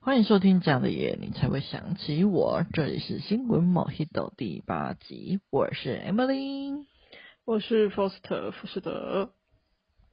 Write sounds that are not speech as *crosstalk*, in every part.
欢迎收听这样的夜，你才会想起我。这里是新闻 Mojito 第八集，我是 Emily，我是 Foster 福士德。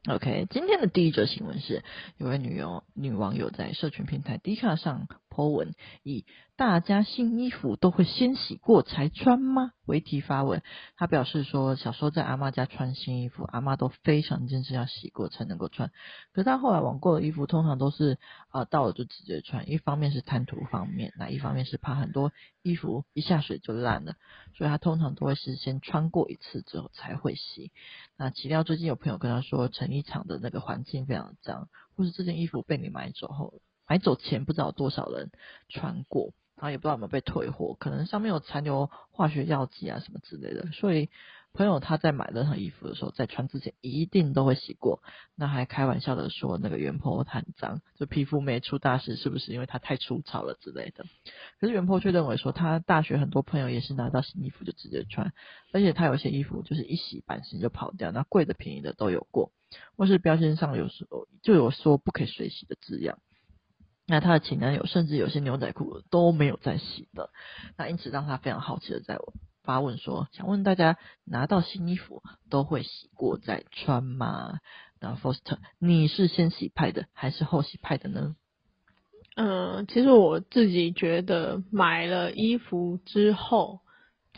OK，今天的第一则新闻是，有位女友女网友在社群平台 d 卡上 po 文，以“大家新衣服都会先洗过才穿吗”为题发文。她表示说，小时候在阿妈家穿新衣服，阿妈都非常坚持要洗过才能够穿。可是她后来网购的衣服，通常都是啊、到了就直接穿。一方面是贪图方便，那一方面是怕很多衣服一下水就烂了，所以她通常都会是先穿过一次之后才会洗。那岂料最近有朋友跟她说，成衣厂的那个环境非常脏，或是这件衣服被你买走后，买走前不知道多少人穿过，然后也不知道有没有被退货，可能上面有残留化学药剂啊什么之类的，所以。朋友他在买任何衣服的时候，在穿之前一定都会洗过。那还开玩笑的说，那个原 PO 很脏，就皮肤没出大事，是不是因为她太粗糙了之类的？可是原 PO 却认为说，他大学很多朋友也是拿到新衣服就直接穿，而且他有些衣服就是一洗版型就跑掉，那贵的便宜的都有过，或是标签上有时候就有说不可以水洗的字样。那他的前男友甚至有些牛仔裤都没有在洗的，那因此让他非常好奇的在我。发问说：“想问大家，拿到新衣服都会洗过再穿吗？”那 Foster，你是先洗派的还是后洗派的呢？嗯，其实我自己觉得买了衣服之后，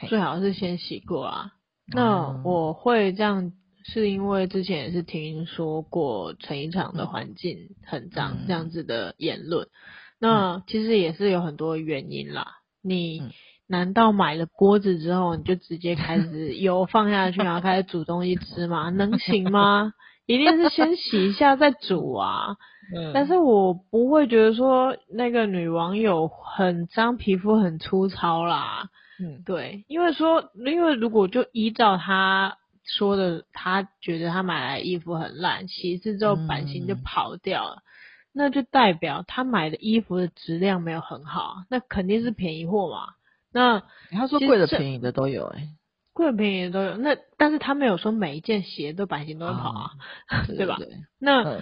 最好是先洗过啊。那我会这样，是因为之前也是听说过成衣厂的环境很脏这样子的言论。那其实也是有很多原因啦，你。难道买了锅子之后，你就直接开始油放下去，然 *laughs* 后开始煮东西吃吗？能行吗？一定是先洗一下再煮啊。*laughs* 嗯。但是我不会觉得说那个女网友很脏，皮肤很粗糙啦。嗯，对，因为说，因为如果就依照她说的，他觉得他买来衣服很烂，洗一次之后版型就跑掉了，嗯，那就代表他买的衣服的质量没有很好，那肯定是便宜货嘛。那他说贵的便宜的都有哎、欸，贵的便宜的都有。那但是他没有说每一件鞋都版型都会跑啊，啊 *laughs* 对，对，对，对吧？那、嗯、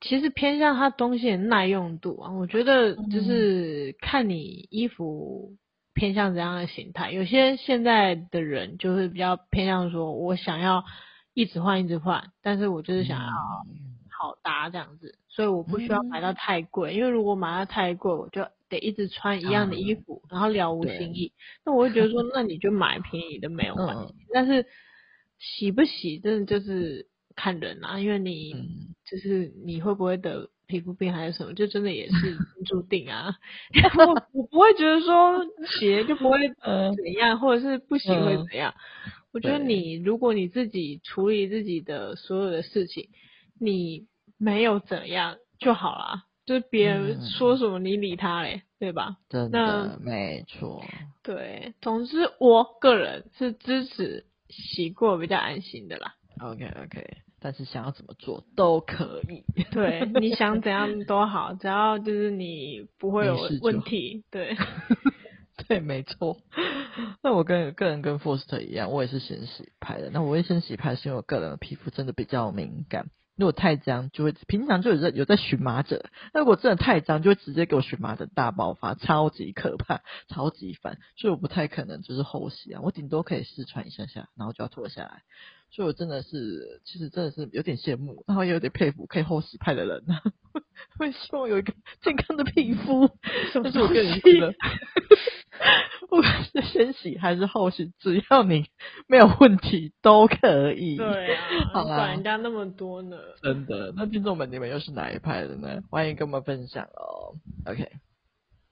其实偏向它东西的耐用度啊，我觉得就是看你衣服偏向怎样的形态。有些现在的人就是比较偏向说，我想要一直换一直换，但是我就是想要好搭这样子，所以我不需要买到太贵，因为如果买到太贵，我就。得一直穿一样的衣服，嗯、然后了无新意。那我会觉得说，那你就买便宜的没有关系。嗯、但是洗不洗，真的就是看人啊，因为你、嗯、就是你会不会得皮肤病还是什么，就真的也是 *laughs* 注定啊。*laughs* 我我不会觉得说洗就不会 *laughs* 怎样，或者是不行会怎样。我觉得你如果你自己处理自己的所有的事情，你没有怎样就好啦。就是别人说什么你理他嘞，嗯、对吧？真的没错。对，总之我个人是支持洗过比较安心的啦。OK OK，但是想要怎么做都可以。*laughs* 对，你想怎样都好，只要就是你不会有问题。对，*laughs* 对，没错。*laughs* 那我跟个人跟 Foster 一样，我也是先洗派的。那我会先洗派，是因为我个人的皮肤真的比较敏感。如果太脏，就会平常就有在有在荨麻疹。那如果真的太脏，就会直接给我荨麻疹大爆发，超级可怕，超级烦。所以我不太可能就是后洗啊，我顶多可以试穿一下下，然后就要脱下来。所以我真的是，其实真的是有点羡慕，然后也有点佩服可以后洗派的人呢。我也希望有一个健康的皮肤，但是我跟你说。*laughs* 不管是先洗还是后洗，只要你没有问题都可以。对啊，好啦，管人家那么多呢。真的，那听众们，你们又是哪一派的呢？欢迎跟我们分享哦。OK。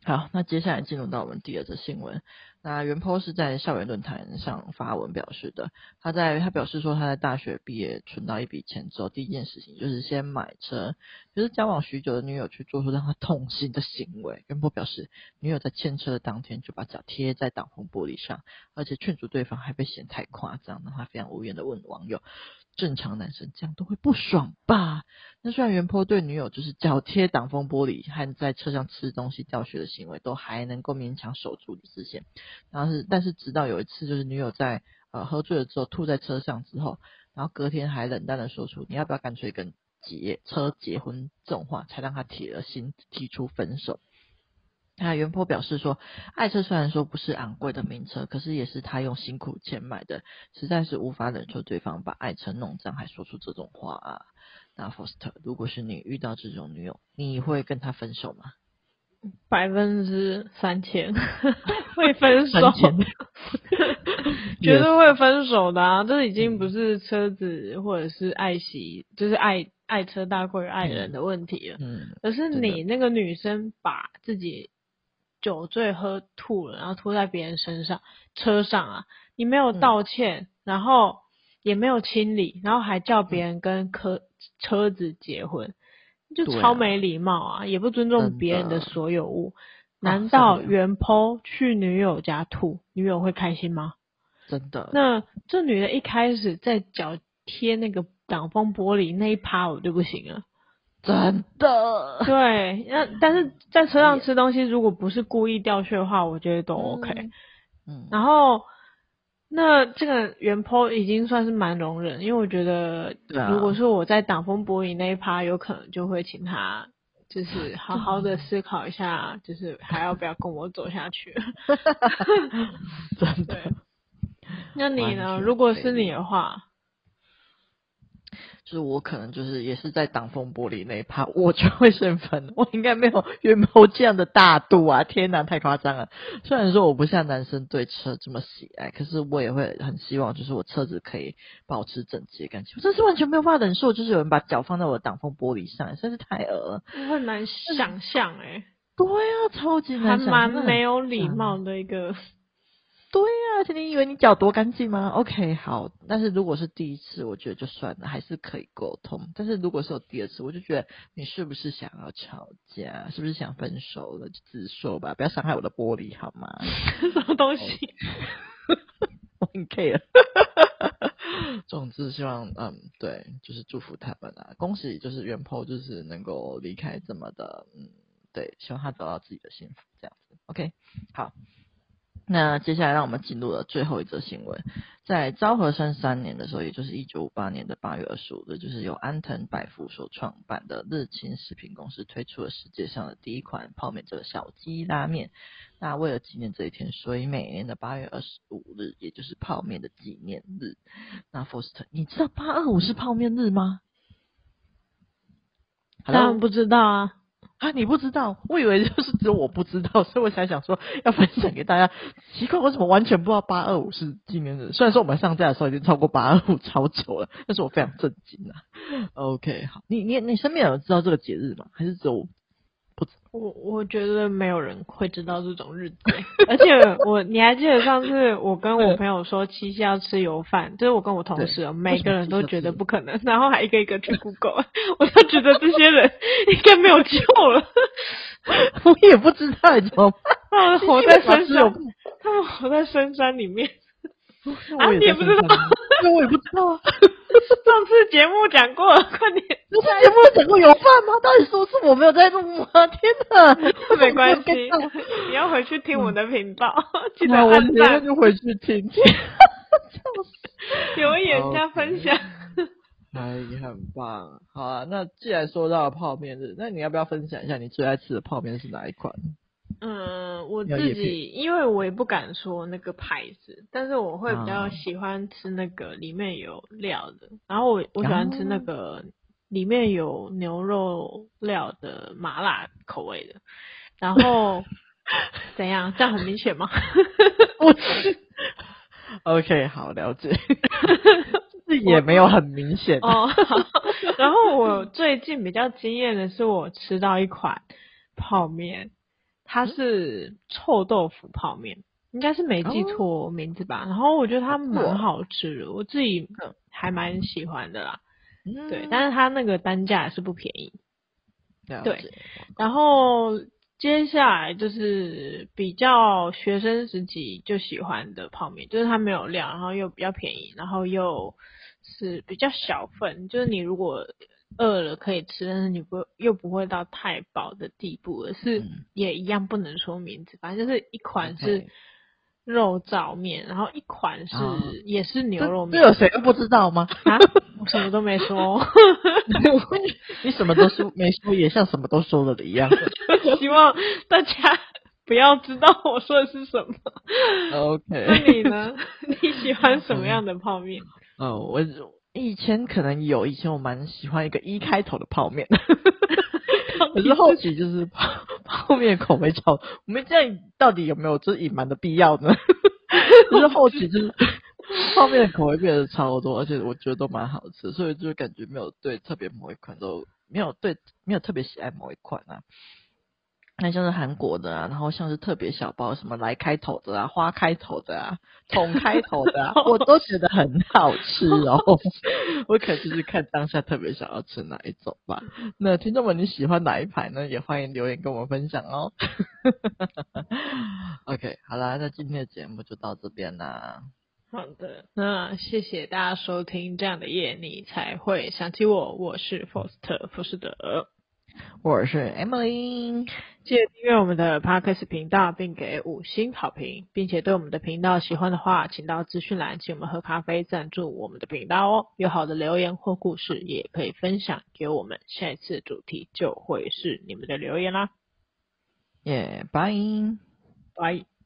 好，那接下来进入到我们第二则新闻。那原 PO 是在校园论坛上发文表示的，他在他表示说他在大学毕业存到一笔钱之后，第一件事情就是先买车，就是交往许久的女友去做出让他痛心的行为。原 PO 表示，女友在牵车的当天就把脚贴在挡风玻璃上，而且劝阻对方还被嫌太夸张，让他非常无言的问网友：正常男生这样都会不爽吧？那虽然原 PO 对女友就是脚贴挡风玻璃和在车上吃东西掉屑的行为都还能够勉强守住理智线，然后是但是直到有一次就是女友在呃喝醉了之后吐在车上之后，然后隔天还冷淡的说出你要不要干脆跟结车结婚这种话，才让他铁了心提出分手。那原 PO 表示说，爱车虽然说不是昂贵的名车，可是也是他用辛苦钱买的，实在是无法忍受对方把爱车弄脏，还说出这种话啊。那 Foster，如果是你遇到这种女友，你会跟他分手吗？百分之三千 *laughs* 会分手，*laughs* 绝对会分手的啊！这已经不是车子或者是爱惜，就是爱爱车大过于爱人的问题了。嗯，而是你那个女生把自己。酒醉喝吐了，然后吐在别人身上车上啊！你没有道歉，嗯、然后也没有清理，然后还叫别人跟车车子结婚，就超没礼貌啊！啊也不尊重别人的所有物。难道原 PO 去女友家吐，女友会开心吗？真的？那这女的一开始在脚贴那个挡风玻璃那一趴，我就不行了。真的，对，那但是在车上吃东西，如果不是故意掉屑的话，我觉得都 OK。嗯，嗯然后那这个原 PO 已经算是蛮容忍，因为我觉得，如果说我在挡风玻璃那一趴，有可能就会请他，就是 *laughs* 好好的思考一下，就是还要不要跟我走下去。*laughs* *laughs* 真的。那你呢？如果是你的话？就是我可能就是也是在挡风玻璃那一趴，我就会生分。我应该没有原 PO 这样的大度啊！天哪，太夸张了。虽然说我不像男生对车这么喜爱，可是我也会很希望，就是我车子可以保持整洁干净。我真是完全没有办法忍受，就是有人把脚放在我的挡风玻璃上，实在是太恶了。我很难想象诶、欸、对啊，超级难想，还蛮没有礼貌的一个。对呀、啊，而且你以为你脚多干净吗？OK，好，但是如果是第一次，我觉得就算了，还是可以沟通。但是如果是有第二次，我就觉得你是不是想要吵架？是不是想分手了？就直说吧，不要伤害我的玻璃好吗？*laughs* 什么东西？*laughs* 我很 care。*laughs* 总之，希望嗯，对，就是祝福他们啊，恭喜，就是元 PO 就是能够离开这么的，嗯，对，希望他找到自己的幸福，这样子。OK，好。那接下来让我们进入了最后一则新闻，在昭和三三年的时候，也就是一九五八年的八月二十五日，就是由安藤百福所创办的日清食品公司推出了世界上的第一款泡面，这个小鸡拉面。那为了纪念这一天，所以每年的八月二十五日，也就是泡面的纪念日。那 Foster，你知道八二五是泡面日吗？当然不知道啊。啊，你不知道？我以为就是只有我不知道，所以我才想说要分享给大家。奇怪，我怎么完全不知道八二五是纪念日？虽然说我们上架的时候已经超过八二五超久了，但是我非常震惊啊。OK，好，你你你身边有人知道这个节日吗？还是只有？我我觉得没有人会知道这种日子，*laughs* 而且我你还记得上次我跟我朋友说七夕要吃油饭，就是我跟我同事，每个人都觉得不可能，*laughs* 然后还一个一个去 Google，*laughs* 我就觉得这些人应该没有救了。我也不知道怎么办，他们活在深山，他们活在深山里面。啊，你也不知道？那我也不知道啊。*laughs* 上次节目讲过了，快点。上次节目讲过有饭吗？到底说是我没有在录吗？*laughs* 天哪，没关系，*laughs* 你要回去听我的频道，记得。我明天就回去听听。留言加分享。哎，你很棒。好啊，那既然说到了泡面日，那你要不要分享一下你最爱吃的泡面是哪一款？嗯，我自己因为我也不敢说那个牌子，但是我会比较喜欢吃那个里面有料的，然后我我喜欢吃那个里面有牛肉料的麻辣口味的，然后 *laughs* 怎样？这样很明显吗？我 *laughs* OK，好，了解，*laughs* 也没有很明显哦。然后我最近比较惊艳的是，我吃到一款泡面。它是臭豆腐泡面，应该是没记错名字吧。哦、然后我觉得它蛮好吃的，哦、我自己还蛮喜欢的啦。嗯、对，但是它那个单价是不便宜。对，然后接下来就是比较学生时期就喜欢的泡面，就是它没有料，然后又比较便宜，然后又是比较小份，就是你如果饿了可以吃，但是你不又不会到太饱的地步，而是也一样不能说名字，反正就是一款是肉燥面，然后一款是也是牛肉面。这有谁不知道吗？啊，我什么都没说。*laughs* 你什么都说没说，也像什么都说了的一样。*laughs* 希望大家 *laughs* 不要知道我说的是什么。OK，那你呢？你喜欢什么样的泡面？哦，我以前可能有，以前我蛮喜欢一个一开头的泡面，*laughs* 可是后期就是泡泡面口味超，我们这样到底有没有这隐瞒的必要呢？*laughs* 就是后期就是泡面的口味变得超多，而且我觉得都蛮好吃，所以就感觉没有对特别某一款都没有对没有特别喜爱某一款啊。那像是韩国的啊，然后像是特别小包，什么来开头的啊，花开头的啊，桶开头的啊，*laughs* 我都觉得很好吃哦。*laughs* 我可就是看当下特别想要吃哪一种吧。那听众们你喜欢哪一排呢？也欢迎留言跟我们分享哦。*laughs* OK，好啦，那今天的节目就到这边啦。好的，那谢谢大家收听这样的夜你才会想起我，我是福斯特福斯德。我是 Emily，记得订阅我们的 Podcast 频道，并给五星好评，并且对我们的频道喜欢的话，请到资讯栏请我们喝咖啡赞助我们的频道哦。有好的留言或故事，也可以分享给我们，下一次主题就会是你们的留言啦。耶，拜拜。